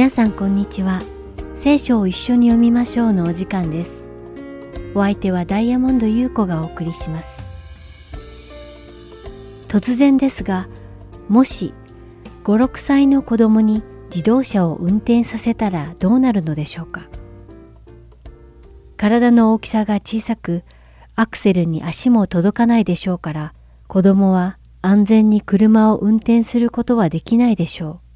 皆さんこんにちは。聖書を一緒に読みましょうのお時間です。お相手はダイヤモンド優子がお送りします。突然ですが、もし5、6歳の子供に自動車を運転させたらどうなるのでしょうか。体の大きさが小さく、アクセルに足も届かないでしょうから、子供は安全に車を運転することはできないでしょう。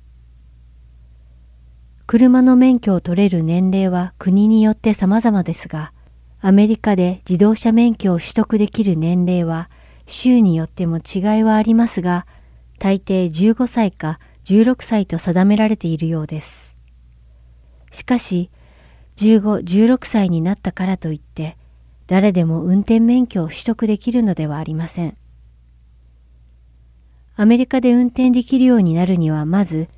車の免許を取れる年齢は国によって様々ですが、アメリカで自動車免許を取得できる年齢は州によっても違いはありますが、大抵15歳か16歳と定められているようです。しかし、15、16歳になったからといって、誰でも運転免許を取得できるのではありません。アメリカで運転できるようになるにはまず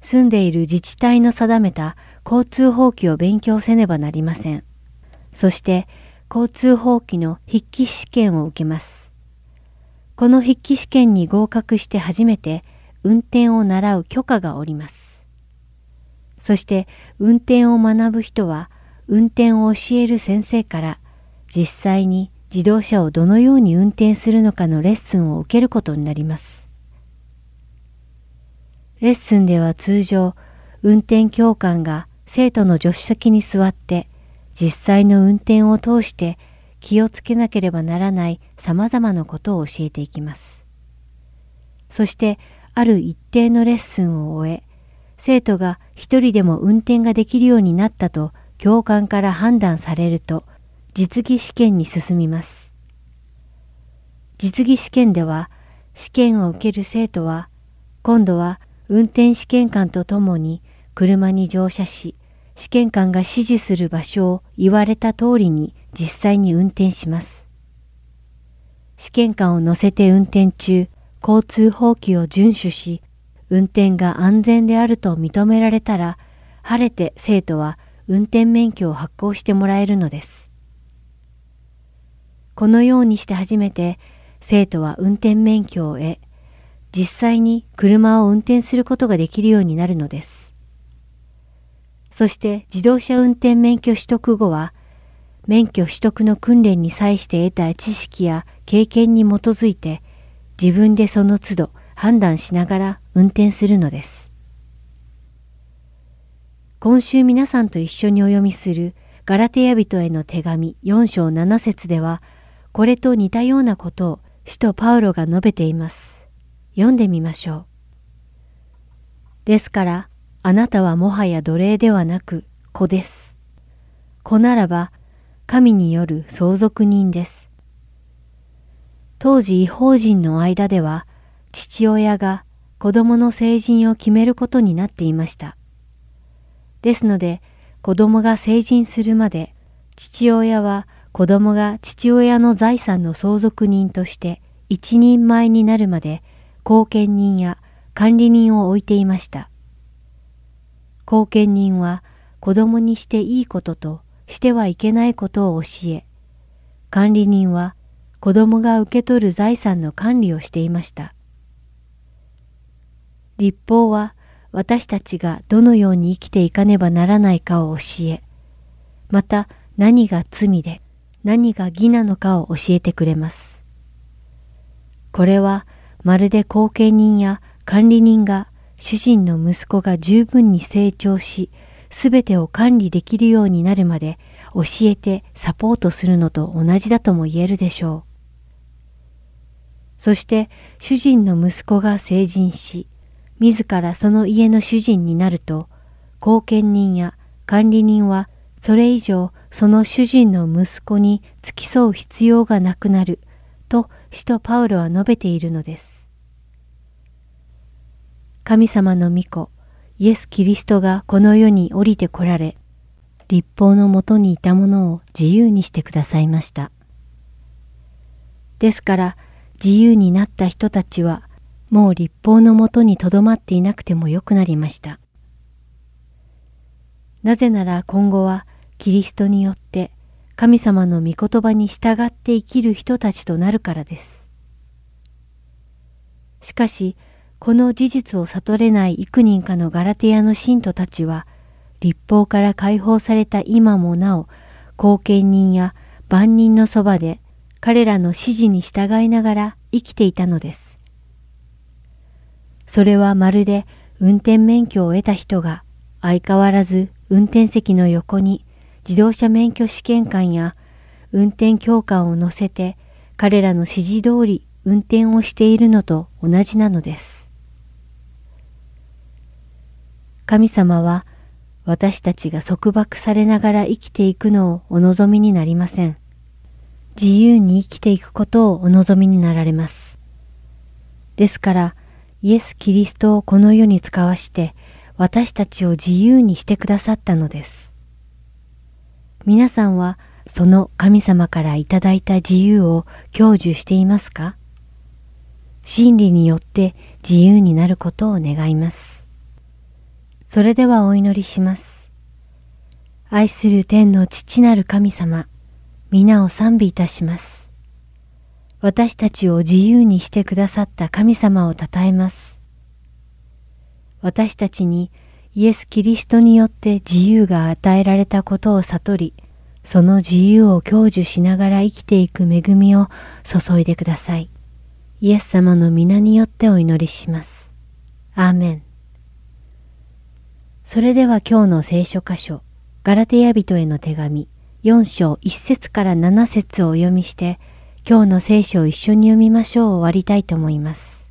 住んでいる自治体の定めた交通法規を勉強せねばなりません。そして交通法規の筆記試験を受けます。この筆記試験に合格して初めて運転を習う許可がおります。そして運転を学ぶ人は運転を教える先生から実際に自動車をどのように運転するのかのレッスンを受けることになります。レッスンでは通常、運転教官が生徒の助手席に座って実際の運転を通して気をつけなければならない様々なことを教えていきます。そしてある一定のレッスンを終え、生徒が一人でも運転ができるようになったと教官から判断されると実技試験に進みます。実技試験では試験を受ける生徒は今度は運転試験官とともに車に乗車し、試験官が指示する場所を言われた通りに実際に運転します。試験官を乗せて運転中、交通法規を遵守し、運転が安全であると認められたら、晴れて生徒は運転免許を発行してもらえるのです。このようにして初めて生徒は運転免許を得、実際に車を運転することができるようになるのです。そして自動車運転免許取得後は、免許取得の訓練に際して得た知識や経験に基づいて、自分でその都度判断しながら運転するのです。今週皆さんと一緒にお読みするガラテヤ人への手紙4章7節では、これと似たようなことを使徒パウロが述べています。読んでみましょう。ですから、あなたはもはや奴隷ではなく子です。子ならば、神による相続人です。当時違法人の間では、父親が子供の成人を決めることになっていました。ですので、子供が成人するまで、父親は子供が父親の財産の相続人として一人前になるまで後見人や管理人を置いていました。後見人は子供にしていいこととしてはいけないことを教え、管理人は子供が受け取る財産の管理をしていました。立法は私たちがどのように生きていかねばならないかを教え、また何が罪で何が義なのかを教えてくれます。これはまるで後見人や管理人が主人の息子が十分に成長し、すべてを管理できるようになるまで教えてサポートするのと同じだとも言えるでしょう。そして主人の息子が成人し、自らその家の主人になると、後見人や管理人はそれ以上その主人の息子に付き添う必要がなくなる使徒パウロは述べているのです。神様の御子、イエス・キリストがこの世に降りてこられ、立法のもとにいたものを自由にしてくださいました。ですから自由になった人たちはもう立法のもとにとどまっていなくてもよくなりました。なぜなら今後はキリストによって神様の御言葉に従って生きる人たちとなるからです。しかし、この事実を悟れない幾人かのガラテヤの信徒たちは、立法から解放された今もなお、後見人や万人のそばで彼らの指示に従いながら生きていたのです。それはまるで運転免許を得た人が相変わらず運転席の横に自動車免許試験官や運転教官を乗せて彼らの指示通り運転をしているのと同じなのです。神様は私たちが束縛されながら生きていくのをお望みになりません。自由に生きていくことをお望みになられます。ですから、イエス・キリストをこの世に使わして私たちを自由にしてくださったのです。皆さんはその神様からいただいた自由を享受していますか？真理によって自由になることを願います。それではお祈りします。愛する天の父なる神様、皆を賛美いたします。私たちを自由にしてくださった神様を称えます。私たちにイエス・キリストによって自由が与えられたことを悟り、その自由を享受しながら生きていく恵みを注いでください。イエス様の皆によってお祈りします。アーメン。それでは今日の聖書箇所、ガラテヤ人への手紙、4章1節から7節をお読みして、今日の聖書を一緒に読みましょう終わりたいと思います。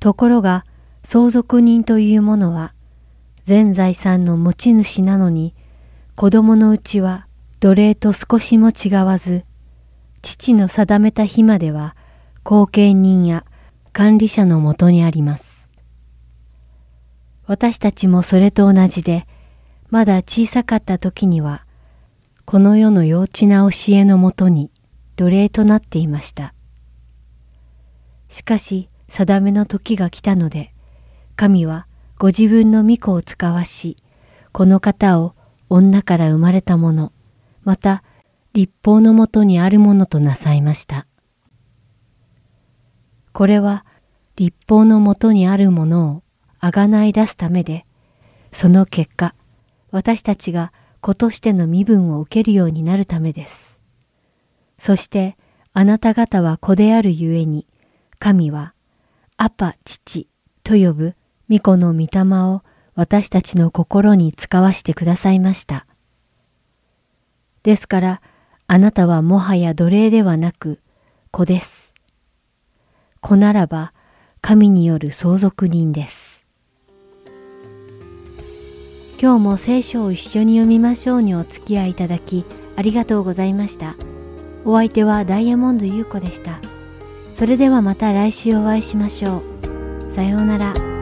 ところが、相続人というものは、全財産の持ち主なのに、子供のうちは奴隷と少しも違わず、父の定めた日までは、後見人や管理者のもとにあります。私たちもそれと同じで、まだ小さかった時には、この世の幼稚な教えのもとに奴隷となっていました。しかし、定めの時が来たので、神はご自分の御子を使わし、この方を女から生まれたもの、また立法のもとにあるものとなさいました。これは立法のもとにあるものをあがない出すためで、その結果、私たちが子としての身分を受けるようになるためです。そしてあなた方は子であるゆえに、神はアパ父と呼ぶ御子の御霊を私たちの心に使わしてくださいました。ですから、あなたはもはや奴隷ではなく子です。子ならば神による相続人です。今日も聖書を一緒に読みましょうにお付き合いいただきありがとうございました。お相手はダイヤモンド優子でした。それではまた来週お会いしましょう。さようなら。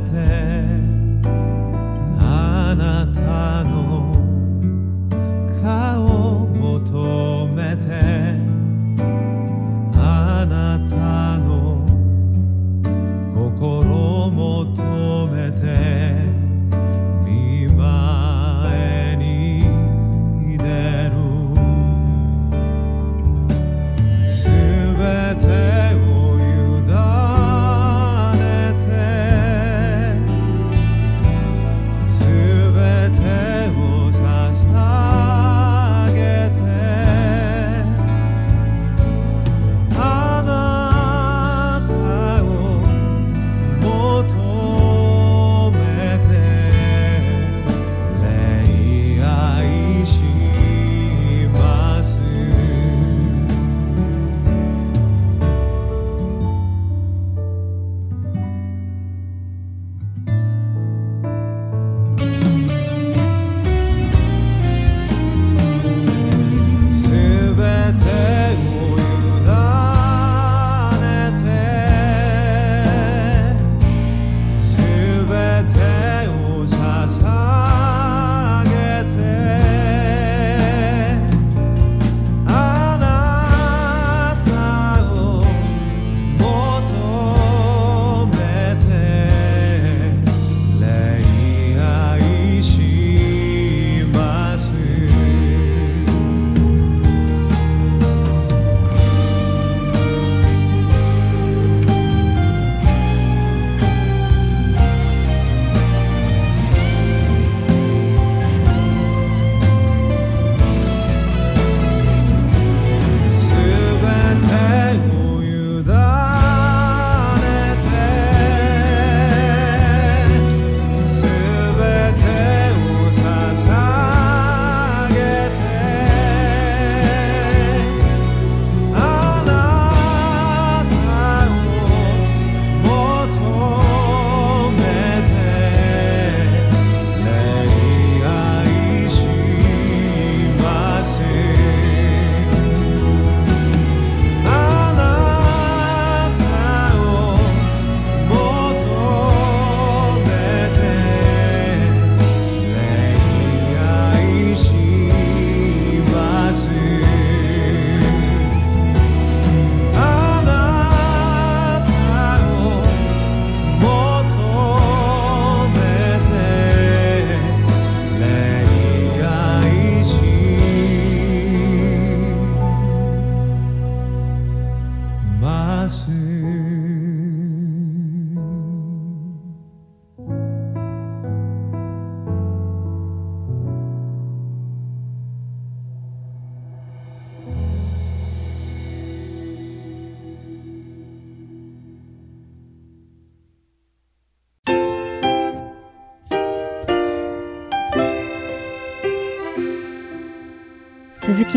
続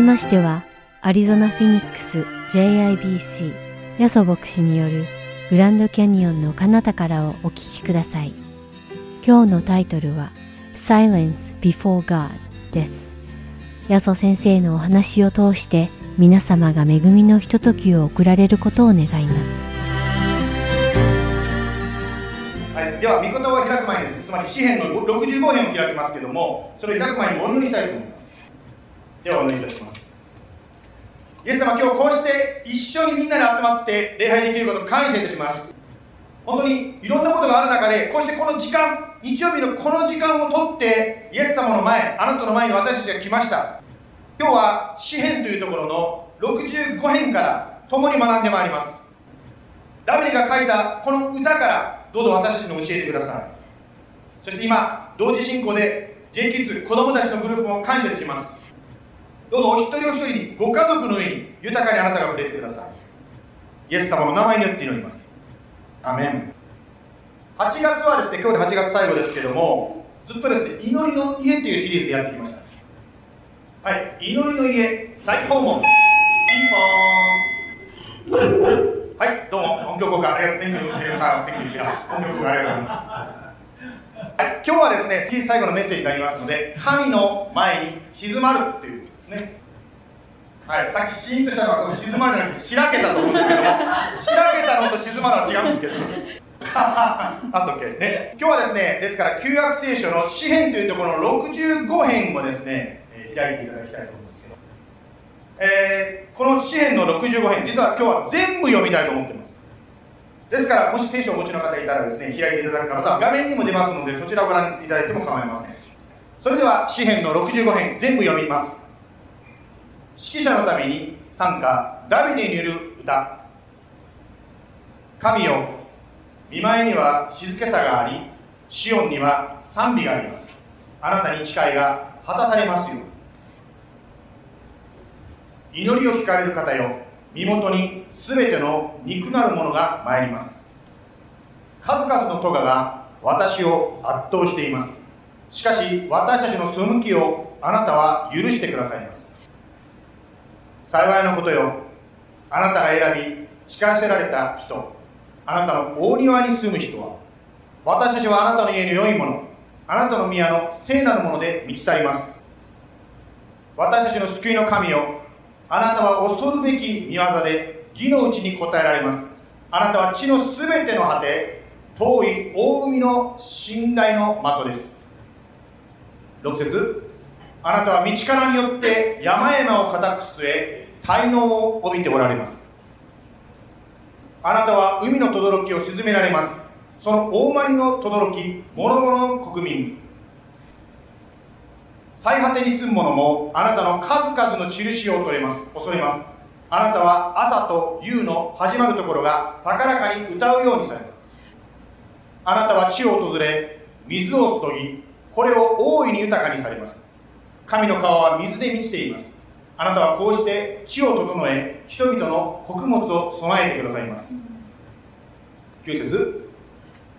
ましては、アリゾナ・フィニックス JIBC ヤソ牧師によるグランドキャニオンの彼方からをお聞きください。今日のタイトルは Silence Before God です。ヤソ先生のお話を通して皆様が恵みのひとときを送られることを願います。はい、では、御言葉を開く前に、つまり詩篇の65編を開きますけども、それを開く前にお祈りしたいと思います。ではお願いいたします。イエス様今日こうして一緒にみんなで集まって礼拝できることを感謝いたします。本当にいろんなことがある中でこうしてこの時間日曜日のこの時間をとってイエス様の前あなたの前に私たちが来ました。今日は詩篇というところの65編から共に学んでまいります。ダビデが書いたこの歌からどうぞ私たちに教えてください。そして今同時進行で j キッズ子供たちのグループも感謝します。どうぞお一人お一人にご家族の上に豊かにあなたが触れてください。イエス様の名前によって祈ります。アメン。8月はですね今日で8月最後ですけどもずっとですね祈りの家というシリーズでやってきました。はい祈りの家再訪問ピンポーン。はいどうも音響効果ありがとう。全国の音響効果ありがとうございます。はい、今日はですね、最後のメッセージになりますので、神の前に静まるっていう。ね。はい、さっきシーンとしたのは静まるじゃなくて、しらけたと思うんですけども、しらけたのと静まるは違うんですけど。あと OK ね。今日はですね、ですから旧約聖書の詩篇というところの65編をですね、え、開いていただきたいと思うんですけど、えー、この詩篇の65編、実は今日は全部読みたいと思ってます。ですから、もし聖書をお持ちの方いたらですね、開いていただく方は画面にも出ますので、そちらをご覧いただいても構いません。それでは、詩篇の65編、全部読みます。指揮者のために参加、ダビデによる歌。神よ、見舞いには静けさがあり、シオンには賛美があります。あなたに誓いが果たされますよ祈りを聞かれる方よ、身元に全ての肉なるものが参ります数々の咎が私を圧倒していますしかし私たちの背きをあなたは許してくださいます幸いのことよ。あなたが選び誓わせられた人。あなたの大庭に住む人は。私たちはあなたの家の良いもの。あなたの宮の聖なるもので満ち足ります。私たちの救いの神よ。あなたは恐るべき見業で義のうちに答えられます。あなたは地のすべての果て遠い大海の信頼の的です。6節。あなたは道からによって山々を固く据え滞納を帯びておられます。あなたは海の轟を沈められます。その大まりの轟諸々の国民。最果てに住む者もあなたの数々の印を恐れます。恐れます。あなたは朝と夕の始まるところが高らかに歌うようにされます。あなたは地を訪れ水を注ぎこれを大いに豊かにされます。神の川は水で満ちています。あなたはこうして地を整え人々の穀物を備えてくださいます。9節。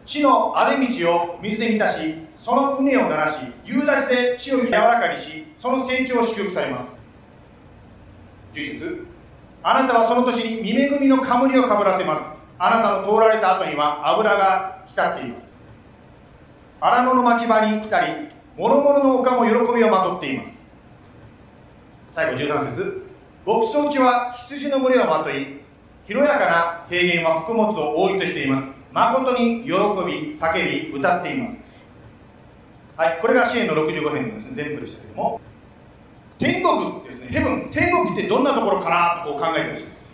地の荒れ道を水で満たしその畝を鳴らし夕立で地を柔らかにしその成長を祝福されます。11節。あなたはその年に見恵みの冠をかぶらせます。あなたの通られた後には油が浸っています。荒野の牧場に来たり諸々の丘も喜びをまとっています。最後13節。牧草地は羊の群れをまとい広やかな平原は穀物を覆いとしています。誠に喜び叫び歌っています。はい、これが支援の65編ですね、全部でしたけども、天国ですね、ヘブン、天国ってどんなところかなとこう考えてほしいです。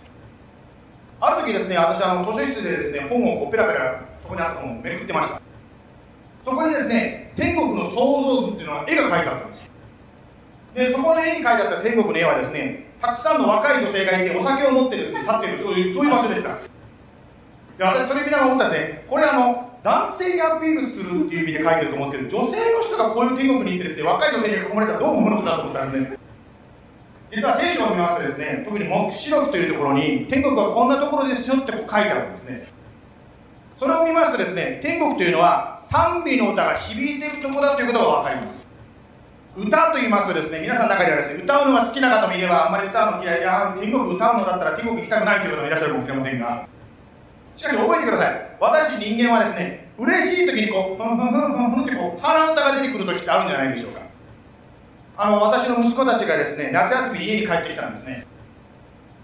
ある時ですね、私、あの図書室でですね、本をこうペラペラ、そこにあった本をめくってました。そこにですね、天国の創造図っていうのは絵が描いてあったんです。で、そこの絵に描いてあった天国の絵はですね、たくさんの若い女性がいて、お酒を持ってですね、立ってる、そういうそういう場所でした。で私、それ見ながら思ったんですね、これあの、男性にアピールするっていう意味で書いてると思うんですけど女性の人がこういう天国に行ってですね若い女性に囲まれたらどう思うのかなと思ったんですね。実は聖書を見ますとですね特に黙示録というところに天国はこんなところですよって書いてあるんですね。それを見ますとですね天国というのは賛美の歌が響いているところだということが分かります。歌と言いますとですね皆さんの中ではですね歌うのが好きな方もいればあんまり歌うの嫌いや天国歌うのだったら天国行きたくないという方もいらっしゃるかもしれませんが。しかし覚えてください。私人間はですね嬉しい時にこうふんふんふんふんふんってこう鼻歌が出てくる時ってあるんじゃないでしょうか。あの私の息子たちがですね夏休み家に帰ってきたんですね。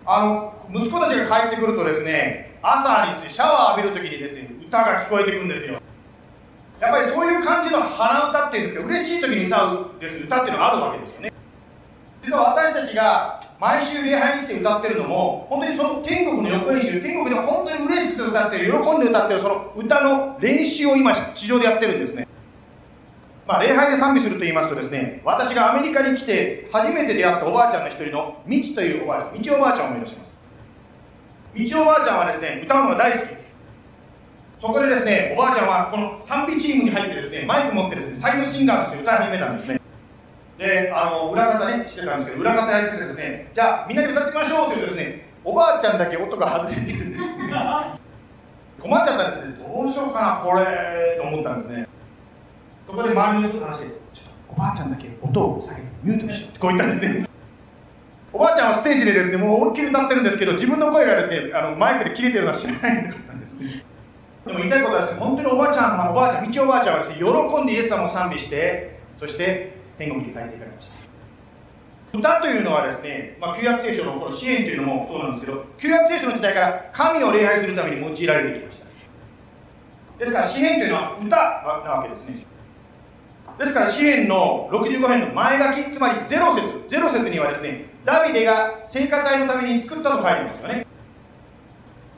あの息子たちが帰ってくるとですね朝にシャワー浴びる時にですね歌が聞こえてくるんですよ。やっぱりそういう感じの鼻歌っていうんですけど嬉しい時に歌うです。歌っていうのがあるわけですよね。実は私たちが毎週礼拝に来て歌ってるのも本当にその天国の横演習天国でも本当に嬉しくて歌ってる喜んで歌ってるその歌の練習を今地上でやってるんですね。まあ、礼拝で賛美すると言いますとですね私がアメリカに来て初めて出会ったおばあちゃんの一人のみちというおばあちゃんみちおばあちゃんを思い出します。みちおばあちゃんはですね歌うのが大好き。そこでですねおばあちゃんはこの賛美チームに入ってですねマイク持ってですねサイドシンガーとして歌い始めたんですね。であの裏方ねしてたんですけど裏方やっててですねじゃあみんなで歌っていきましょうというとですねおばあちゃんだけ音が外れてるんです。困っちゃったんですね。どうしようかなこれと思ったんですね。そこで周りの人と話してちょっとおばあちゃんだけ音を下げてミュートにしようってこう言ったんですね。おばあちゃんはステージでですねもう思いっきり歌ってるんですけど自分の声がですねあのマイクで切れてるのは知らないかったんですね。でも言いたいことはですね本当におばあちゃんはおばあちゃん道おばあちゃんはですね喜んでイエス様を賛美してそして天国に帰っていかれました。歌というのはですね、まあ、旧約聖書のこの支援というのもそうなんですけど旧約聖書の時代から神を礼拝するために用いられてきました。ですから詩篇というのは歌なわけですね。ですから詩篇の65編の前書きつまり0節0節にはですねダビデが聖歌隊のために作ったと書いてますよね。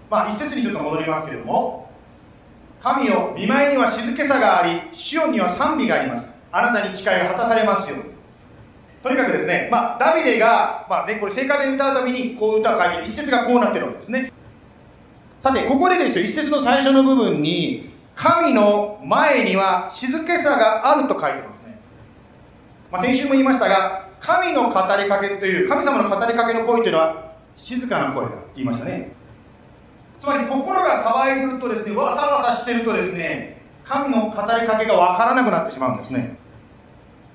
まあ一節にちょっと戻りますけれども神よ見舞いには静けさがありシオンには賛美があります。あなたに誓いが果たされますように。とにかくですね、まあ、ダビデが、まあね、これ聖歌で歌うためにこう歌を書いて一節がこうなってるわけですね。さてここでですよ一節の最初の部分に神の前には静けさがあると書いてますね、まあ、先週も言いましたが神の語りかけという神様の語りかけの声というのは静かな声だと言いましたね。つまり心が騒いでるとですねわさわさしてるとですね神の語りかけがわからなくなってしまうんですね。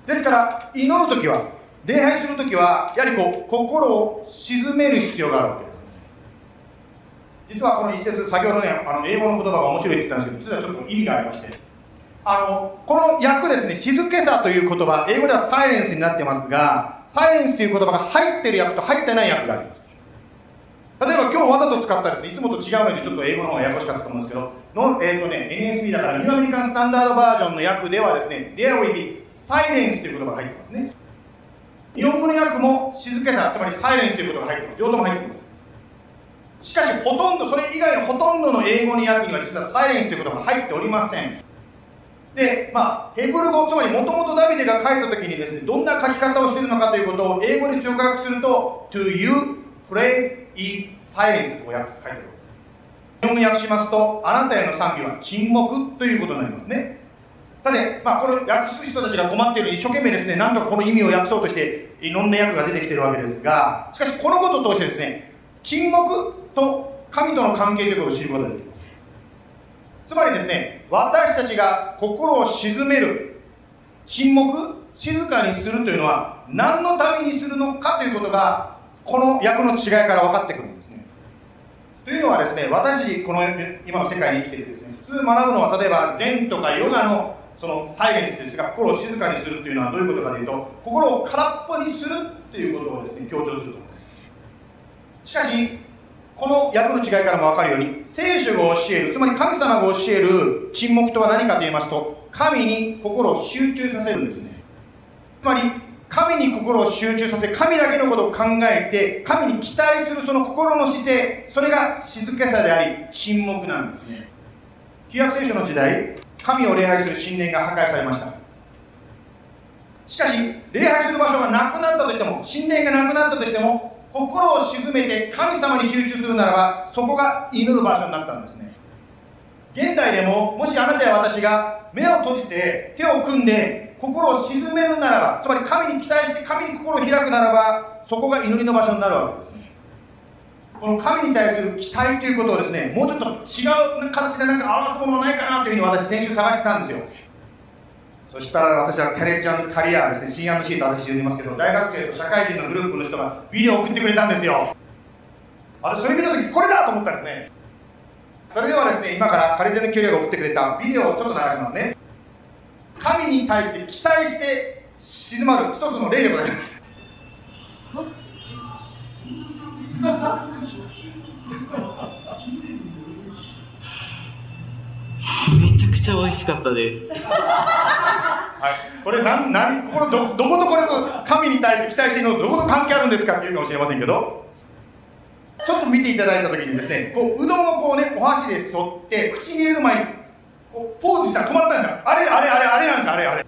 ですから祈る時は礼拝する時はやはりこう心を鎮める必要があるわけです。実はこの一節先ほどねあの英語の言葉が面白いって言ったんですけど実はちょっと意味がありまして。あのこの訳ですね静けさという言葉英語ではサイレンスになってますがサイレンスという言葉が入ってる訳と入ってない訳があります。例えば今日わざと使ったですね。いつもと違うのでちょっと英語の方がややこしかったと思うんですけど。の、えーとね、NSB だからニューアメリカンスタンダードバージョンの訳ではですね There will be silence という言葉が入ってますね。日本語の訳も静けさつまりサイレンスという言葉が入ってます。両方とも入ってます。しかしほとんどそれ以外のほとんどの英語の訳には実はサイレンスということが入っておりません。でまあヘブル語つまりもともとダビデが書いた時にですねどんな書き方をしているのかということを英語で直訳すると To you praise is silence とこう書いてある。日本語訳しますとあなたへの賛美は沈黙ということになりますね。さて、まあ、この訳す人たちが困っている一生懸命ですねなんとかこの意味を訳そうとしていろんな訳が出てきてるわけですがしかしこのことを通してですね沈黙と神との関係ということを知ることができます。つまりですね私たちが心を鎮める沈黙静かにするというのは何のためにするのかということがこの役の違いから分かってくるんですね。というのはですね私この今の世界に生きていてですね普通学ぶのは例えば禅とかヨガのそのサイレンスですが心を静かにするというのはどういうことかというと心を空っぽにするということをですね強調すると思います。しかしこの訳の違いからも分かるように聖書が教えるつまり神様が教える沈黙とは何かと言いますと神に心を集中させるんですね。つまり神に心を集中させ神だけのことを考えて神に期待するその心の姿勢それが静けさであり沈黙なんですね。旧約聖書の時代神を礼拝する神殿が破壊されました。しかし礼拝する場所がなくなったとしても神殿がなくなったとしても心を沈めて神様に集中するならばそこが祈る場所になったんですね。現代でももしあなたや私が目を閉じて手を組んで心を沈めるならばつまり神に期待して神に心を開くならばそこが祈りの場所になるわけですね。この神に対する期待ということをですねもうちょっと違う形でなんか合わすものないかなというふうに私先週探してたんですよ。そしたら私はキャリアカリアですね C&C と私呼んでますけど大学生と社会人のグループの人がビデオを送ってくれたんですよ。私それ見た時これだと思ったんですね。それではですね今からカレジェのキャリアが送ってくれたビデオをちょっと流しますね。神に対して期待して静まる一つの例でございますめちゃくちゃ美味しかったです。はい、これなん何これどどことこれと神にに対して期待しているのとどこと関係あるんですかっていうかもしれませんけど、ちょっと見ていただいたときにですね、こう、うどんをこうね、お箸で沿って、口に入れる前に、ポーズしたら止まったんですよ。あれ、あれ、あれ、あれなんです、あれ、あれ。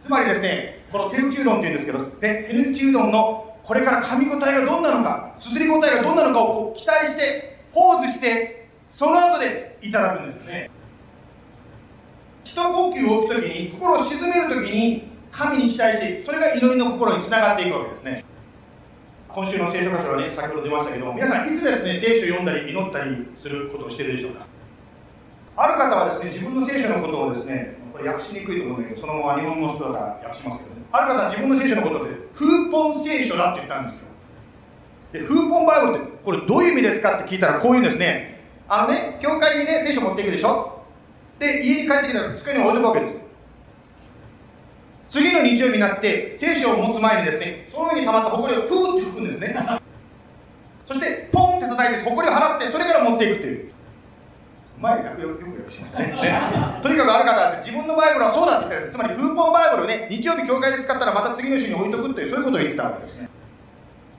つまりですね、この手打ちうどんっていうんですけど、ね、手打ちうどんのこれから噛み応えがどんなのか、すすり応えがどんなのかをこう期待して、ポーズして、その後でいただくんですよね。一呼吸を置くときに、心を沈めるときに、神に期待していく。それが祈りの心につながっていくわけですね。今週の聖書箇所はね、先ほど出ましたけども、皆さんいつですね、聖書を読んだり祈ったりすることをしてるでしょうか？ある方はですね、自分の聖書のことをですね、これ訳しにくいと思うんだけど、そのまま日本語の人だから訳しますけどね。ある方は自分の聖書のことで、風本聖書だって言ったんですよ。で、風本バイブルって、これどういう意味ですかって聞いたら、こういうんですね。あのね、教会にね、聖書持っていくでしょで、家に帰ってきたら机に置いとくわけです。次の日曜日になって、聖書を持つ前にですね、その上に溜まった埃をふーって吹くんですね。そして、ポンって叩いて、埃を払って、それから持っていくっていう。前よくよく訳しましたねね とにかくある方はです、自分のバイブルはそうだって言ったんです。つまり、風本バイブルをね、日曜日教会で使ったらまた次の週に置いとくっていう、そういうことを言ってたわけですね。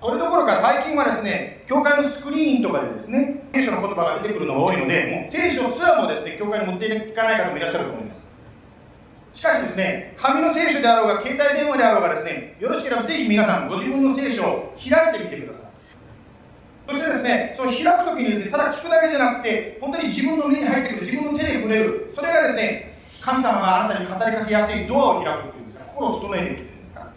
それどころか最近はですね、教会のスクリーンとかでですね、聖書の言葉が出てくるのが多いので、もう聖書すらもですね、教会に持っていかない方もいらっしゃると思います。しかしですね、紙の聖書であろうが、携帯電話であろうがですね、よろしければぜひ皆さん、ご自分の聖書を開いてみてください。そしてですね、その開くときにですね、ただ聞くだけじゃなくて、本当に自分の目に入ってくる、自分の手で触れる、それがですね、神様があなたに語りかけやすいドアを開くっていうんですか、心を整えていくっていうんですか。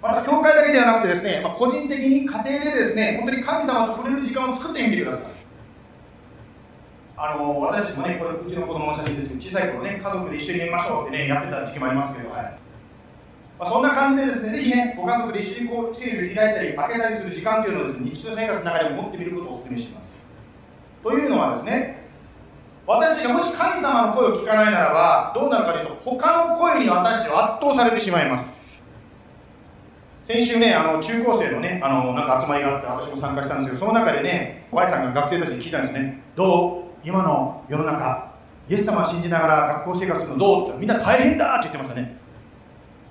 また、教会だけではなくてですね、まあ、個人的に家庭でですね、本当に神様と触れる時間を作ってみてください。あの私たちもね、これ、うちの子供の写真ですけど、小さい頃ね、家族で一緒にやりましょうってね、やってた時期もありますけど、はい。まあ、そんな感じでですね、ぜひね、ご家族で一緒にこう聖書を開いたり、開けたりする時間というのをですね、日常生活の中でも持ってみることをお勧めします。というのはですね、私たちがもし神様の声を聞かないならば、どうなるかというと、他の声に私たちは圧倒されてしまいます。先週ね、あの中高生のね、あのなんか集まりがあって、私も参加したんですけど、その中でね、Y さんが学生たちに聞いたんですね、どう？今の世の中、イエス様を信じながら学校生活するのどう？ってみんな大変だって言ってましたね。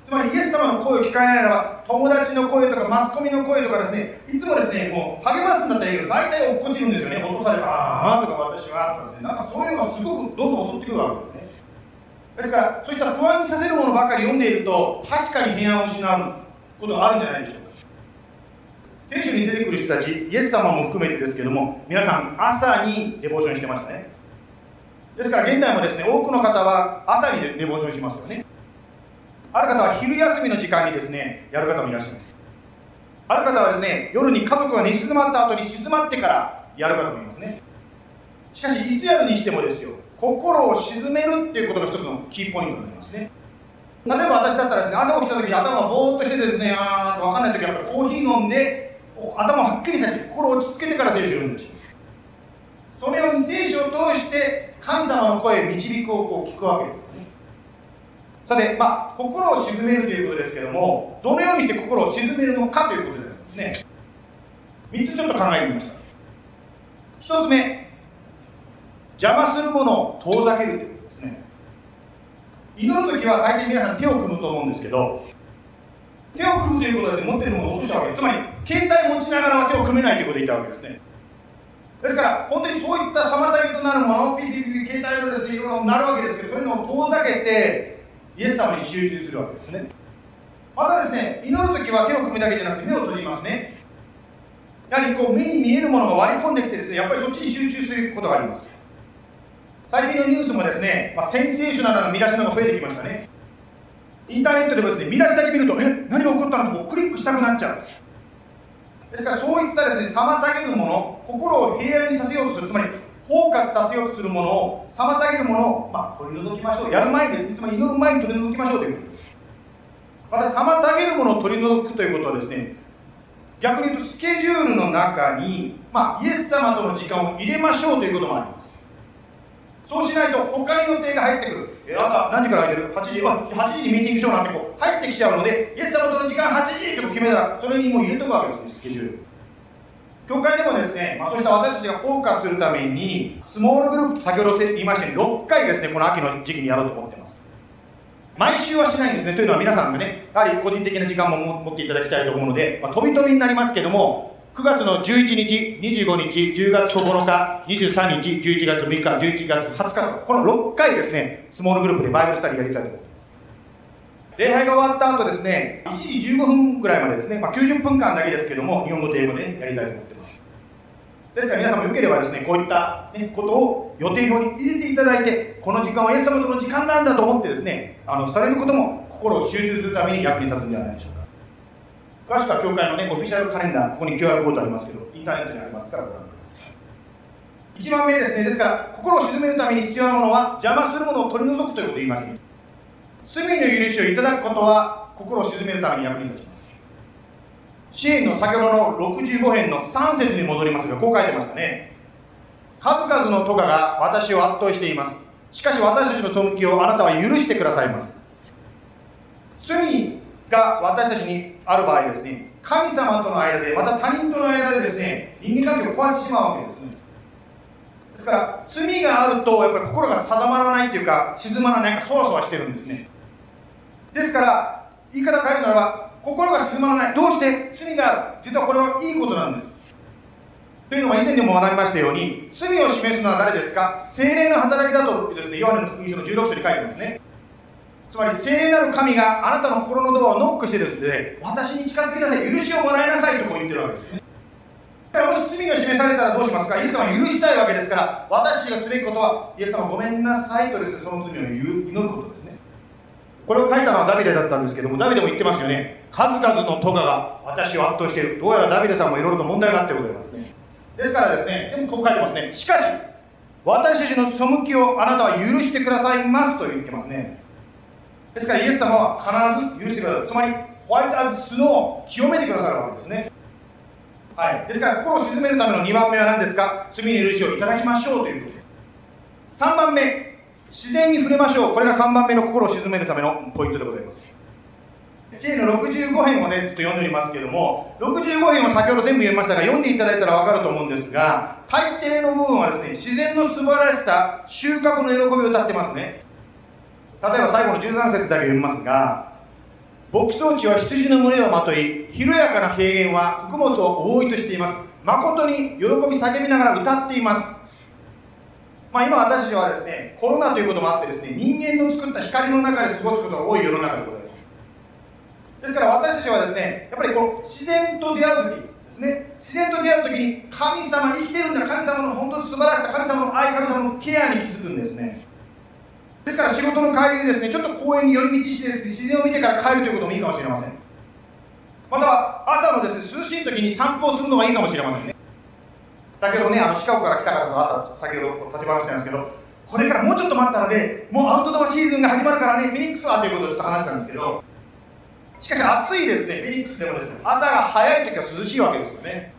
つまりイエス様の声を聞かれないならば、友達の声とかマスコミの声とかですね、いつもですね、もう励ますんだったらいいけど、大体落っこちるんですよね、落とされば、ああとか私はとかですね、なんかそういうのがすごくどんどん襲ってくるわけですね。ですから、そういった不安にさせるものばかり読んでいると、確かに平安を失うことがあるんじゃないでしょうか。聖書に出てくる人たち、イエス様も含めてですけども、皆さん、朝にデボーションしてましたね。ですから、現代もですね、多くの方は朝にデボーションしますよね。ある方は昼休みの時間にですね、やる方もいらっしゃいます。ある方はですね、夜に家族が寝静まった後に静まってからやる方もいますね。しかし、いつやるにしてもですよ、心を鎮めるっていうことが一つのキーポイントになりますね。例えば私だったらですね、朝起きた時に頭がぼーっとしててですね、あーと分かんない時はやっぱコーヒー飲んで、頭をはっきりさせて、心を落ち着けてから聖書を読んでします。そのように聖書を通して神様の声、導くをこう聞くわけです。さて、まあ、心を鎮めるということですけども、どのようにして心を鎮めるのかということでありますね。3つちょっと考えてみました。1つ目、邪魔するものを遠ざけるということですね。祈るときは大抵皆さん手を組むと思うんですけど、手を組むということはですね、持っているものを落としたわけです。つまり、携帯持ちながらは手を組めないということを言ったわけですね。ですから、本当にそういった妨げとなるもの、ピピピピ、携帯のですね、いろいろなるわけですけど、そういうのを遠ざけて、イエス様に集中するわけですね。またですね、祈るときは手を組むだけじゃなくて目を閉じますね。やはりこう目に見えるものが割り込んできてですね、やっぱりそっちに集中することがあります。最近のニュースもですね、まあ、センセーショナルな見出しのが増えてきましたね。インターネットでもですね、見出しだけ見ると、え、何が起こったのとこうクリックしたくなっちゃう。ですからそういったですね、妨げるもの、心を平安にさせようとする、つまりフォーカスさせようとするものを、妨げるものを、まあ、取り除きましょう。やる前にですね、つまり祈る前に取り除きましょうということです。また、妨げるものを取り除くということはですね、逆に言うとスケジュールの中に、まあ、イエス様との時間を入れましょうということもあります。そうしないと他に予定が入ってくる。朝何時から空いてる ?8 時。あ、8時にミーティングしようなんてこう入ってきちゃうので、イエス様との時間8時って決めたら、それにもう入れとくわけですね、スケジュール。教会でもですね、まあ、そうした私たちがフォーカスするために、スモールグループ、先ほど言いましたように、6回ですね、この秋の時期にやろうと思ってます。毎週はしないんですね。というのは皆さんがね、やはり個人的な時間も持っていただきたいと思うので、まあ、飛び飛びになりますけども、9月の11日、25日、10月9日、23日、11月6日、11月20日この6回ですね、スモールグループでバイブルスタディやりたいと思います。礼拝が終わった後ですね、1時15分ぐらいまでですね、まあ、90分間だけですけども、日本語と英語で、ね、やりたいと思ってます。ですから皆さんもよければですね、こういった、ね、ことを予定表に入れていただいて、この時間はイエス様との時間なんだと思ってですね、あのされることも心を集中するために役に立つんではないでしょうか。詳しくは教会のね、オフィシャルカレンダー、ここに QR コードありますけど、インターネットにありますからご覧ください。1番目ですね、ですから、心を鎮めるために必要なものは、邪魔するものを取り除くということを言います、ね。罪の許しをいただくことは、心を鎮めるために役に立ちます。支援の先ほどの65編の3節に戻りますが、こう書いてましたね。数々のトガが私を圧倒しています。しかし私たちの背きをあなたは許してくださいます。罪が私たちにある場合ですね、神様との間で、また他人との間でですね、人間関係を壊してしまうわけですね。ですから、罪があると、やっぱり心が定まらないというか、静まらない、そわそわしてるんですね。ですから、言い方変えるならば、心が静まない。どうして？罪がある。実はこれはいいことなんです。というのは以前にも学びましたように罪を示すのは誰ですか？精霊の働きだとですね。ヨハネの福音書の16章に書いてますね。つまり聖霊なる神があなたの心のドアをノックしてですね私に近づきなさい。許しをもらいなさいとこう言ってるわけですね。だからもし罪が示されたらどうしますか？イエス様は許したいわけですから私がすべきことはイエス様ごめんなさいとですねその罪を祈ることです。これを書いたのはダビデだったんですけどもダビデも言ってますよね。数々のトガが私を圧倒している。どうやらダビデさんもいろいろと問題があってございますね。ですからですねでもこう書いてますね。しかし私たちの背きをあなたは許してくださいますと言ってますね。ですからイエス様は必ず許してください。つまりホワイトアズスノーを清めてくださるわけですね。はい。ですから心を鎮めるための2番目は何ですか？罪に許しをいただきましょうということ。3番目。自然に触れましょう。これが3番目の心を鎮めるためのポイントでございます。知恵の65編をねちょっと読んでおりますけども65編を先ほど全部言いましたが読んでいただいたら分かると思うんですが大抵の部分はですね自然の素晴らしさ収穫の喜びを歌ってますね。例えば最後の13節だけ読みますが牧草地は羊の群れをまとい広やかな平原は穀物を覆いとしています。誠に喜び叫びながら歌っています。まあ、今私たちはですねコロナということもあってですね人間の作った光の中で過ごすことが多い世の中でございます。ですから私たちはですねやっぱりこう自然と出会う時ですね。自然と出会う時に神様生きてるんだ神様の本当に素晴らしさ神様の愛神様のケアに気づくんですね。ですから仕事の帰りにですねちょっと公園に寄り道してです、ね、自然を見てから帰るということもいいかもしれません。または朝のですね涼しい時に散歩をするのがいいかもしれませんね。先ほどね、あのシカゴから来た方と朝、先ほど立ち話したんですけど、これからもうちょっと待ったらね、もうアウトドアシーズンが始まるからね、フェニックスはということをちょっと話したんですけど、しかし暑いですね、フェニックスでもですね、朝が早い時は涼しいわけですよね。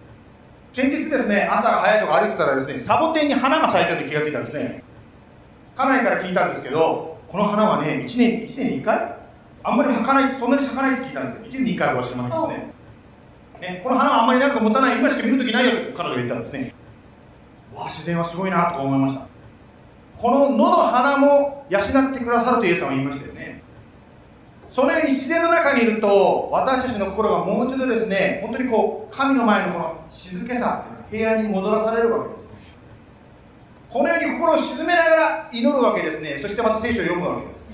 先日ですね、朝が早いとこ歩いてたらですね、サボテンに花が咲いたと気がついたんですね。家内から聞いたんですけど、この花はね、1年、1年に1回？あんまり咲かない、そんなに咲かないって聞いたんですけど、1年に1回は知らないけどね。ね、この花はあんまり長く持たない、今しか見るときないよと彼女が言ったんですね。わあ、自然はすごいなと思いました。この野の花も養ってくださるとイエス様は言いましたよね。そのように自然の中にいると、私たちの心がもう一度ですね、本当にこう、神の前のこの静けさ、平安に戻らされるわけです。このように心を沈めながら祈るわけですね。そしてまた聖書を読むわけです。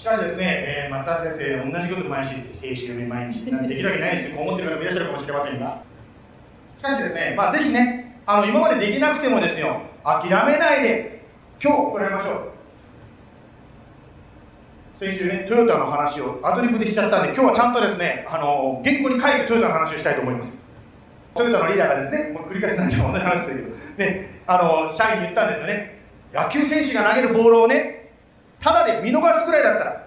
しかしですね、えー、また先生、同じこと毎日言って、聖書読み毎日なんてできるわけないですってこう思ってる方もいらっしゃるかもしれませんが、しかしですね、まあ、ぜひね、あの今までできなくてもですよ、諦めないで、今日行いましょう。先週ね、トヨタの話をアドリブでしちゃったんで、今日はちゃんとですね、あの原稿に書いてトヨタの話をしたいと思います。トヨタのリーダーがですね、もう繰り返しになっちゃう同じ話だけど、ね、あの社員に言ったんですよね、野球選手が投げるボールをね、ただで見逃すぐらいだったら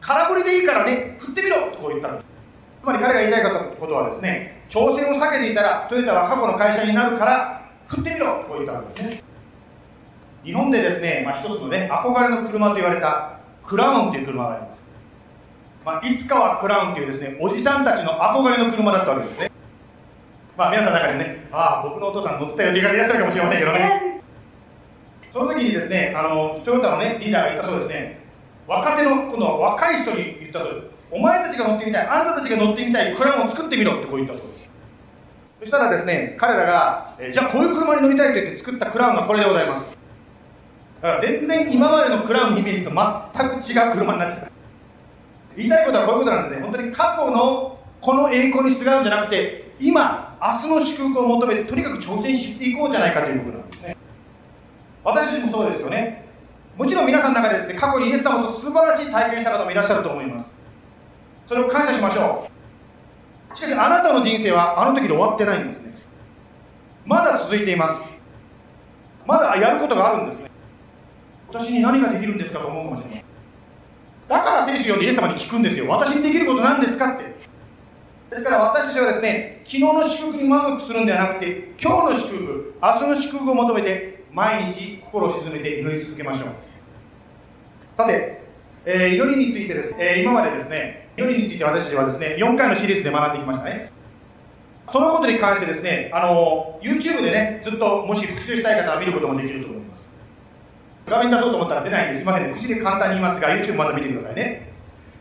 空振りでいいからね振ってみろとこう言ったの。つまり彼が言いたいことはですね挑戦を避けていたらトヨタは過去の会社になるから振ってみろとこう言ったんですね。日本でですね、まあ、一つのね憧れの車と言われたクラウンという車があります、まあ、いつかはクラウンというですねおじさんたちの憧れの車だったわけですね。まあ皆さんの中でねああ僕のお父さん乗ってたよって言い方いらっしゃるかもしれませんけどね。その時にですね、あのトヨタの、ね、リーダーが言ったそうですね、若手のこの若い人に言ったそうです。お前たちが乗ってみたいあんたたちが乗ってみたいクラウンを作ってみろってこう言ったそうです。そしたらですね彼らが、えじゃあこういう車に乗りたいと言って作ったクラウンがこれでございます。だから全然今までのクラウンのイメージと全く違う車になっちゃった。言いたいことはこういうことなんですね。本当に過去のこの栄光にすがうんじゃなくて今明日の祝福を求めてとにかく挑戦していこうじゃないかということなんですね。私たちもそうですよね。もちろん皆さんの中でですね過去にイエス様と素晴らしい体験した方もいらっしゃると思います。それを感謝しましょう。しかしあなたの人生はあの時で終わってないんですね。まだ続いています。まだやることがあるんですね。私に何ができるんですかと思うかもしれない。だから聖書読んでイエス様に聞くんですよ。私にできること何ですかって。ですから私たちはですね昨日の祝福に満足するんではなくて今日の祝福明日の祝福を求めて毎日心を沈めて祈り続けましょう。さて、えー、祈りについてです、えー、今までですね祈りについて私たちはですね4回のシリーズで学んできましたね。そのことに関してですねあの YouTube でねずっともし復習したい方は見ることもできると思います。画面出そうと思ったら出ないんですいませんね。口で簡単に言いますが YouTube また見てくださいね。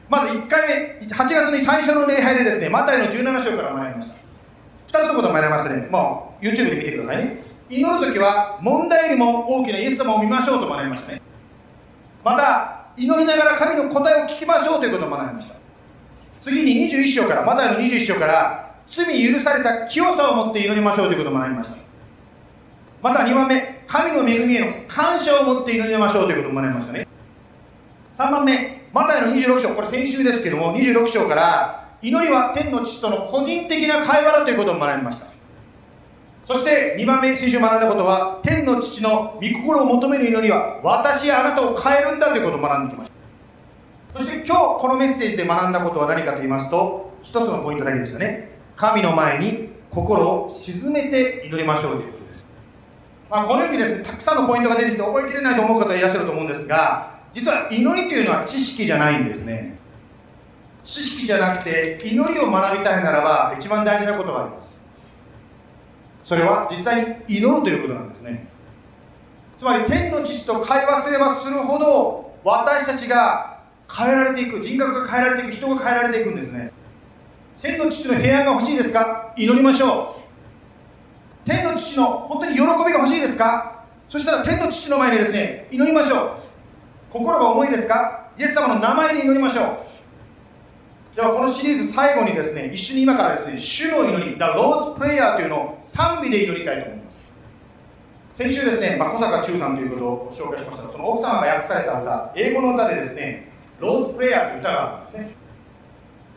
まず1回目8月に最初の礼拝でですねマタイの17章から学びました。2つのことを学びましたね。もう YouTube で見てくださいね。祈る時は問題よりも大きなイエス様を見ましょうと学びましたね。また祈りながら神の答えを聞きましょうということを学びました。次に21章からマタイの21章から罪許された清さを持って祈りましょうということを学びました。また2番目神の恵みへの感謝を持って祈りましょうということを学びましたね。3番目マタイの26章これ先週ですけども26章から祈りは天の父との個人的な会話だということを学びました。そして2番目先週学んだことは天の父の御心を求める祈りは私あなたを変えるんだということを学んできました。そして今日このメッセージで学んだことは何かと言いますと一つのポイントだけでしたね。神の前に心を沈めて祈りましょうということです、まあ、このようにですねたくさんのポイントが出てきて覚えきれないと思う方いらっしゃると思うんですが実は祈りというのは知識じゃないんですね。知識じゃなくて祈りを学びたいならば一番大事なことがあります。それは実際に祈るということなんですね。つまり天の父と会話すればするほど私たちが変えられていく人格が変えられていく人が変えられていくんですね。天の父の平安が欲しいですか？祈りましょう。天の父の本当に喜びが欲しいですか？そしたら天の父の前でですね祈りましょう。心が重いですか？イエス様の名前で祈りましょう。ではこのシリーズ最後にですね一緒に今からですね主の祈り The Lord's Prayer というのを賛美で祈りたいと思います。先週ですね、まあ、小坂忠さんということを紹介しましたがその奥様が訳された歌英語の歌でですね Lord's Prayer という歌があるんですね。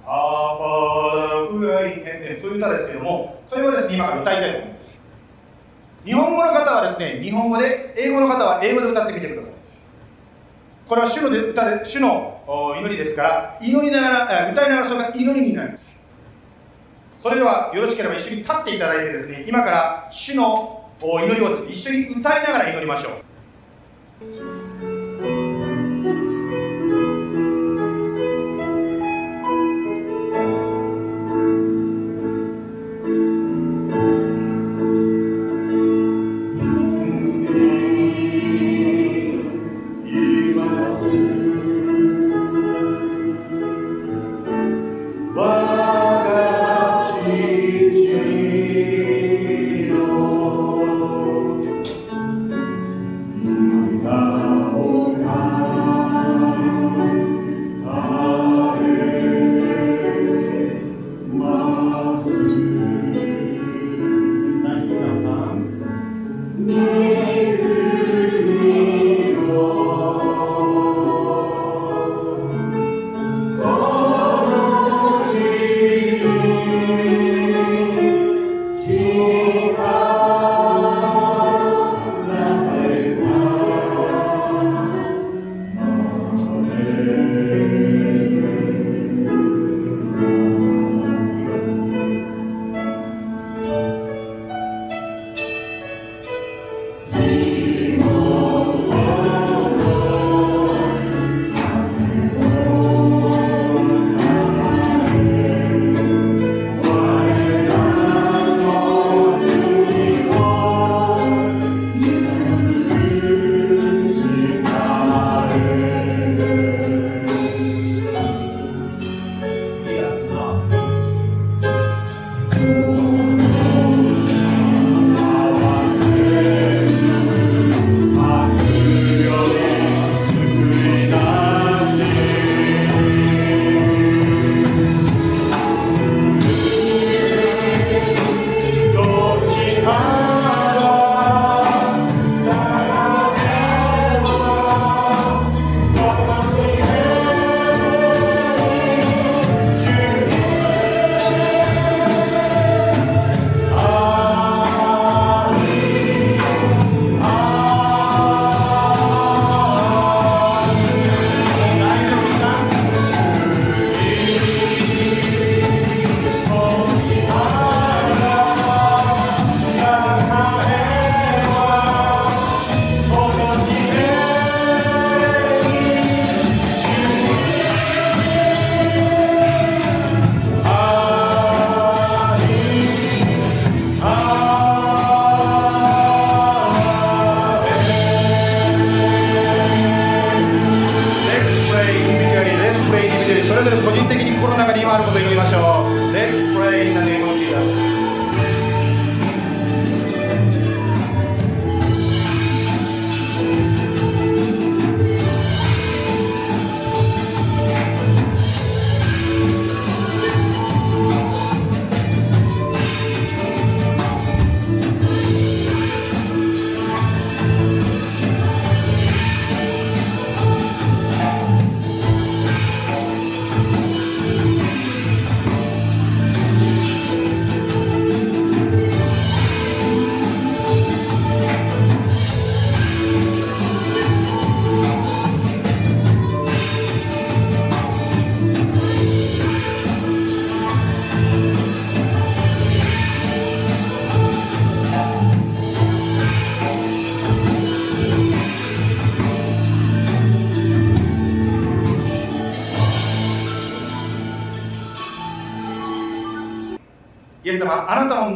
Our Father who art in heaven そういう歌ですけどもそれをですね今から歌いたいと思います。日本語の方はですね日本語で英語の方は英語で歌ってみてください。これは主の歌で主の祈りですから祈りながら歌いながらそれが祈りになります。それではよろしければ一緒に立っていただいてですね今から主の祈りをですね一緒に歌いながら祈りましょう。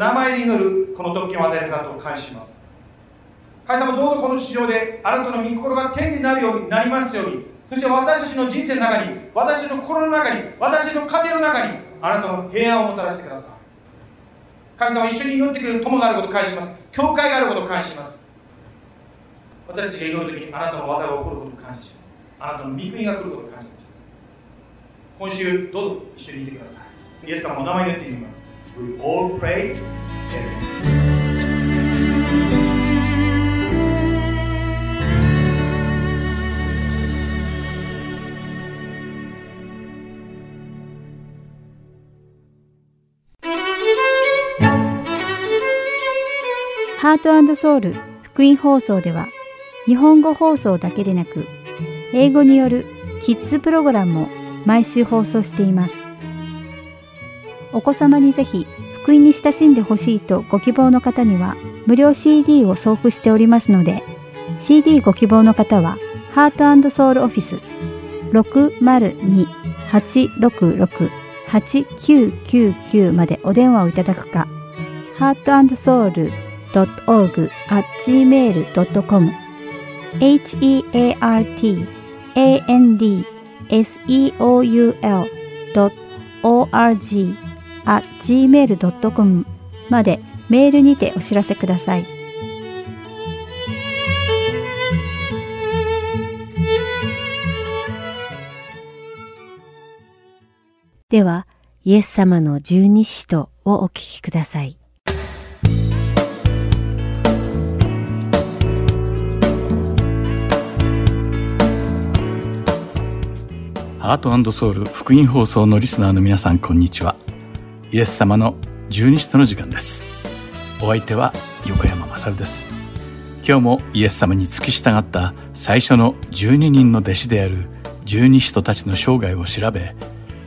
名前で祈るこの特権を与える方を感謝します。神様どうぞこの地上であなたの御心が天になるようになりますように。そして私たちの人生の中に私の心の中に私の家庭の中にあなたの平安をもたらしてください。神様一緒に祈ってくれる友があることを感謝します。教会があることを感謝します。私たちが祈るときにあなたの技が起こることを感謝します。あなたの御国が来ることを感謝します。今週どうぞ一緒にいてください。イエス様のお名前で言ってみます。We all pray Amen. ハートソウル福音放送では日本語放送だけでなく英語によるキッズプログラムも毎週放送していますお子様にぜひ福音に親しんでほしいとご希望の方には無料 CD を送付しておりますので CD ご希望の方はハートソウルオフィス602-866-8999までお電話をいただくか heartandsoul.org.gmail.com heartandsoul.org gmail.com までメールにてお知らせください。では、イエス様の十二使徒をお聞きください。ハートソウル福音放送のリスナーの皆さんこんにちはイエス様の十二使徒の時間です。お相手は横山勝です。今日もイエス様に付き従った最初の12人の弟子である十二使徒たちの生涯を調べ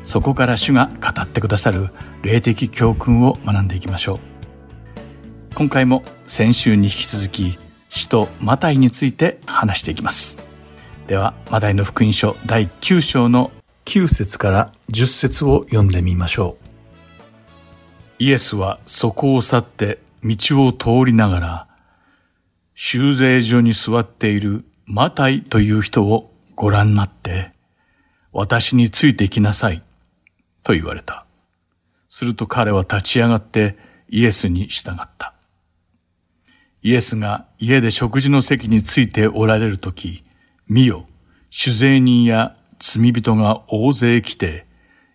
そこから主が語ってくださる霊的教訓を学んでいきましょう。今回も先週に引き続き使徒マタイについて話していきます。では、マタイの福音書第9章の9節から10節を読んでみましょう。イエスはそこを去って道を通りながら、修税所に座っているマタイという人をご覧になって、私についてきなさい、と言われた。すると彼は立ち上がってイエスに従った。イエスが家で食事の席についておられるとき、見よ、酒税人や罪人が大勢来て、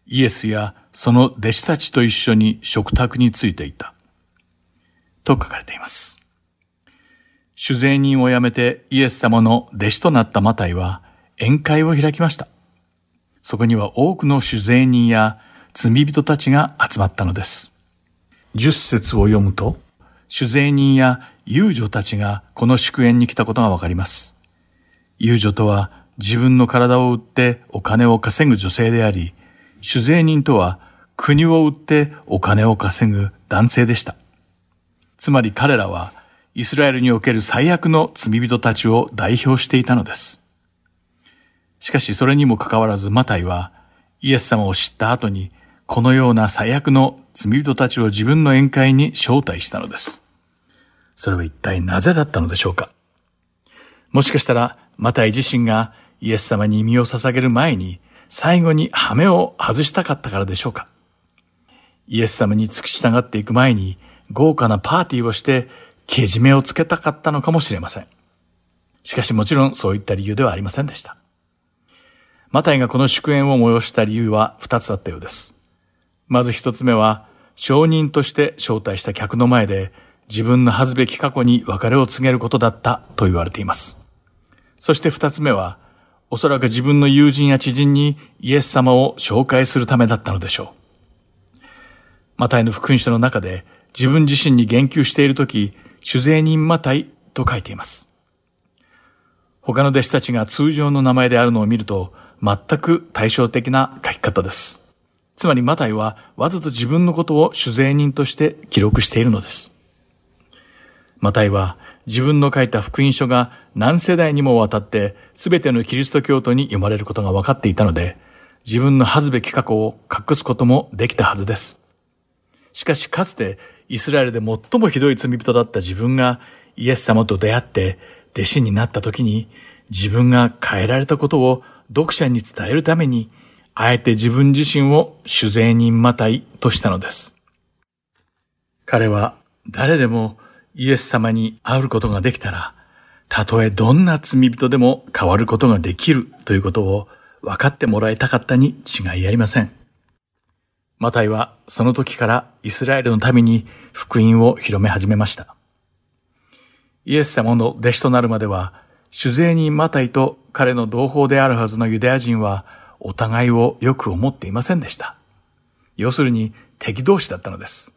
イエスやその弟子たちと一緒に食卓についていた。と書かれています。酒税人を辞めてイエス様の弟子となったマタイは宴会を開きました。そこには多くの酒税人や罪人たちが集まったのです。十節を読むと、酒税人や遊女たちがこの祝宴に来たことがわかります。遊女とは自分の体を売ってお金を稼ぐ女性であり、酒税人とは国を売ってお金を稼ぐ男性でした。つまり彼らはイスラエルにおける最悪の罪人たちを代表していたのです。しかしそれにもかかわらずマタイはイエス様を知った後にこのような最悪の罪人たちを自分の宴会に招待したのです。それは一体なぜだったのでしょうかもしかしたらマタイ自身がイエス様に身を捧げる前に最後に羽目を外したかったからでしょうかイエス様に付き従っていく前に豪華なパーティーをしてけじめをつけたかったのかもしれません。しかしもちろんそういった理由ではありませんでした。マタイがこの祝宴を催した理由は二つあったようです。まず一つ目は、証人として招待した客の前で自分の恥ずべき過去に別れを告げることだったと言われています。そして二つ目は、おそらく自分の友人や知人にイエス様を紹介するためだったのでしょう。マタイの福音書の中で自分自身に言及しているとき、主税人マタイと書いています。他の弟子たちが通常の名前であるのを見ると、全く対照的な書き方です。つまりマタイはわざと自分のことを主税人として記録しているのです。マタイは自分の書いた福音書が何世代にもわたって全てのキリスト教徒に読まれることが分かっていたので、自分の恥ずべき過去を隠すこともできたはずです。しかしかつてイスラエルで最もひどい罪人だった自分がイエス様と出会って弟子になった時に自分が変えられたことを読者に伝えるためにあえて自分自身を主税人またいとしたのです。彼は誰でもイエス様に会うことができたら、たとえどんな罪人でも変わることができるということを分かってもらいたかったに違いありません。マタイはその時からイスラエルのために福音を広め始めました。イエス様の弟子となるまでは、主税人マタイと彼の同胞であるはずのユダヤ人はお互いをよく思っていませんでした。要するに敵同士だったのです。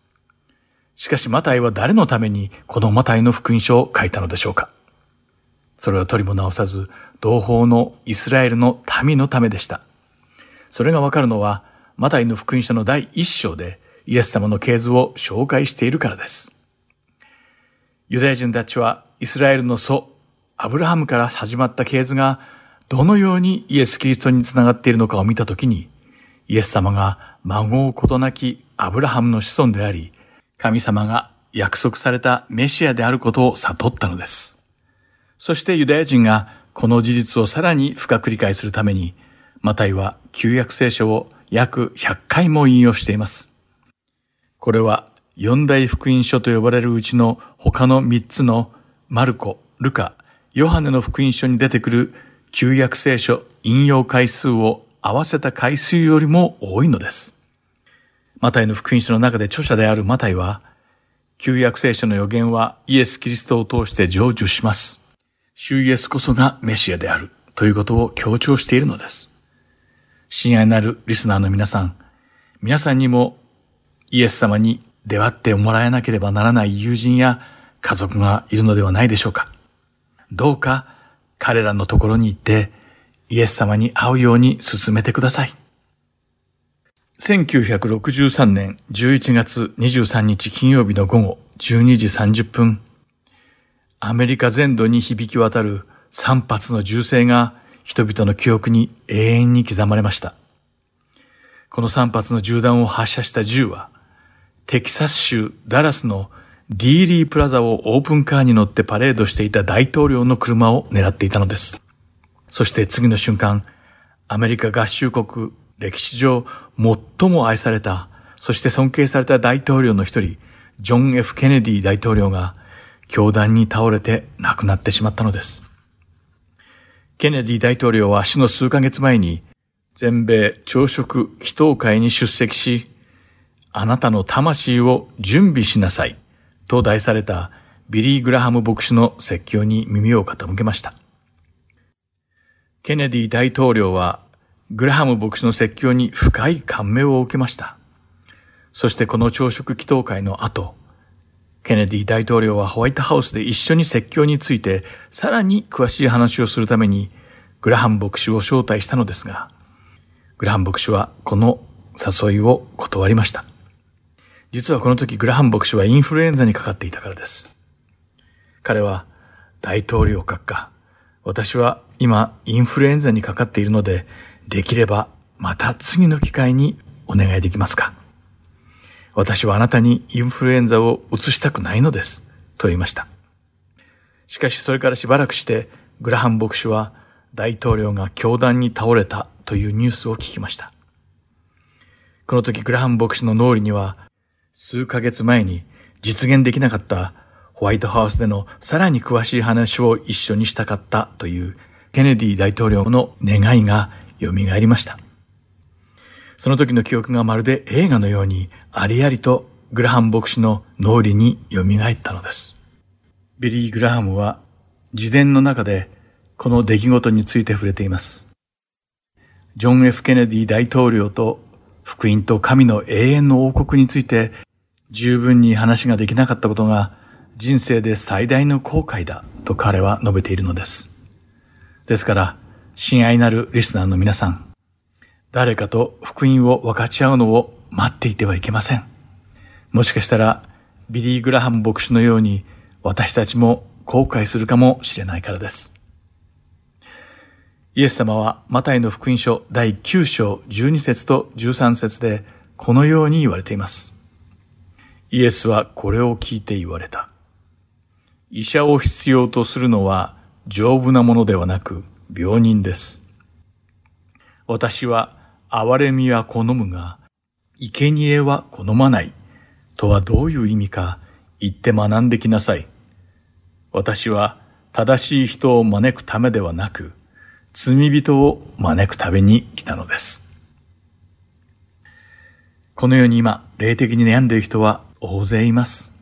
しかしマタイは誰のためにこのマタイの福音書を書いたのでしょうか？それは取りも直さず、同胞のイスラエルの民のためでした。それがわかるのは、マタイの福音書の第一章でイエス様の系図を紹介しているからです。ユダヤ人たちはイスラエルの祖、アブラハムから始まった系図がどのようにイエス・キリストにつながっているのかを見たときに、イエス様が孫をことなきアブラハムの子孫であり、神様が約束されたメシアであることを悟ったのです。そしてユダヤ人がこの事実をさらに深く理解するために、マタイは旧約聖書を約100回も引用しています。これは四大福音書と呼ばれるうちの他の三つのマルコ、ルカ、ヨハネの福音書に出てくる旧約聖書引用回数を合わせた回数よりも多いのです。マタイの福音書の中で著者であるマタイは、旧約聖書の予言はイエス・キリストを通して成就します。主イエスこそがメシアであるということを強調しているのです。親愛なるリスナーの皆さん、皆さんにもイエス様に出会ってもらえなければならない友人や家族がいるのではないでしょうか。どうか彼らのところに行ってイエス様に会うように進めてください。1963年11月23日金曜日の午後12時30分、アメリカ全土に響き渡る3発の銃声が人々の記憶に永遠に刻まれました。この3発の銃弾を発射した銃は、テキサス州ダラスのディーリープラザをオープンカーに乗ってパレードしていた大統領の車を狙っていたのです。そして次の瞬間、アメリカ合衆国歴史上最も愛された、そして尊敬された大統領の一人、ジョン・ F・ ケネディ大統領が、教団に倒れて亡くなってしまったのです。ケネディ大統領は死の数ヶ月前に、全米朝食祈祷会に出席し、あなたの魂を準備しなさいと題されたビリー・グラハム牧師の説教に耳を傾けました。ケネディ大統領はグラハム牧師の説教に深い感銘を受けました。そしてこの朝食祈祷会の後、ケネディ大統領はホワイトハウスで一緒に説教についてさらに詳しい話をするためにグラハム牧師を招待したのですが、グラハム牧師はこの誘いを断りました。実はこの時グラハム牧師はインフルエンザにかかっていたからです。彼は大統領閣下、私は今インフルエンザにかかっているのでできればまた次の機会にお願いできますか私はあなたにインフルエンザを移したくないのです。と言いました。しかしそれからしばらくしてグラハン牧師は大統領が教団に倒れたというニュースを聞きました。この時グラハン牧師の脳裏には数ヶ月前に実現できなかったホワイトハウスでのさらに詳しい話を一緒にしたかったというケネディ大統領の願いが蘇りました。その時の記憶がまるで映画のようにありありとグラハム牧師の脳裏に蘇ったのです。ビリー・グラハムは自伝の中でこの出来事について触れています。ジョン・ F・ ケネディ大統領と福音と神の永遠の王国について十分に話ができなかったことが人生で最大の後悔だと彼は述べているのです。ですから、親愛なるリスナーの皆さん、誰かと福音を分かち合うのを待っていてはいけません。もしかしたら、ビリー・グラハム牧師のように私たちも後悔するかもしれないからです。イエス様はマタイの福音書第9章12節と13節でこのように言われています。イエスはこれを聞いて言われた。医者を必要とするのは丈夫なものではなく病人です。私は憐れみは好むが、生贄は好まないとはどういう意味か言って学んできなさい。私は正しい人を招くためではなく、罪人を招くために来たのです。このように今、霊的に悩んでいる人は大勢います。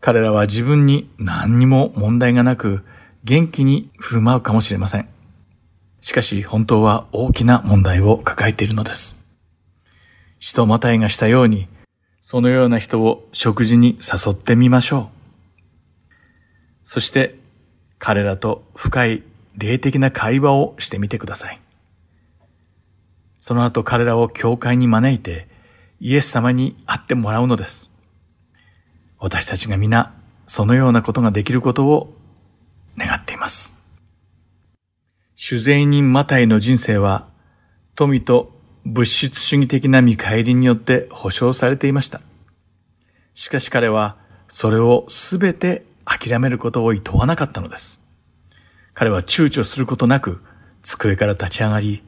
彼らは自分に何にも問題がなく元気に振る舞うかもしれません。しかし本当は大きな問題を抱えているのです。使徒マタイがしたように、そのような人を食事に誘ってみましょう。そして彼らと深い霊的な会話をしてみてください。その後彼らを教会に招いてイエス様に会ってもらうのです。私たちが皆そのようなことができることを願っています。主税人マタイの人生は富と物質主義的な見返りによって保証されていました。しかし彼はそれをすべて諦めることを厭わなかったのです。彼は躊躇することなく机から立ち上がり、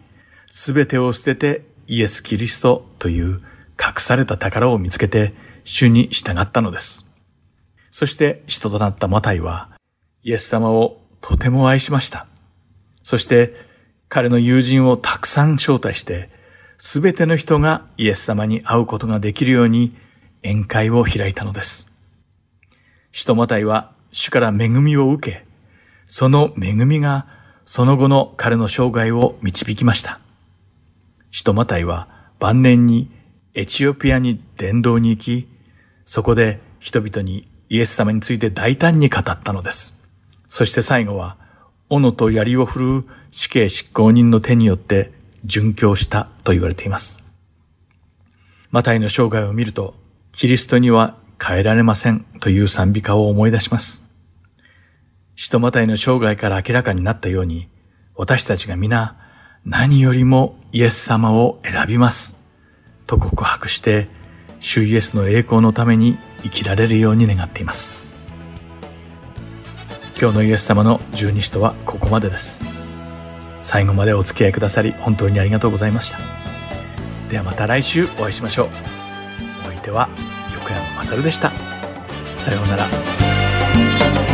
すべてを捨ててイエス・キリストという隠された宝を見つけて主に従ったのです。そして人となったマタイはイエス様をとても愛しました。そして彼の友人をたくさん招待して、すべての人がイエス様に会うことができるように宴会を開いたのです。使徒マタイは主から恵みを受け、その恵みがその後の彼の生涯を導きました。使徒マタイは晩年にエチオピアに伝道に行き、そこで人々にイエス様について大胆に語ったのです。そして最後は、斧と槍を振るう死刑執行人の手によって殉教したと言われています。マタイの生涯を見ると、キリストには変えられませんという賛美歌を思い出します。使徒マタイの生涯から明らかになったように、私たちが皆何よりもイエス様を選びます。と告白して、主イエスの栄光のために生きられるように願っています。今日のイエス様の十二使徒はここまでです。最後までお付き合いくださり本当にありがとうございました。ではまた来週お会いしましょう。お相手は横山まさるでした。さようなら。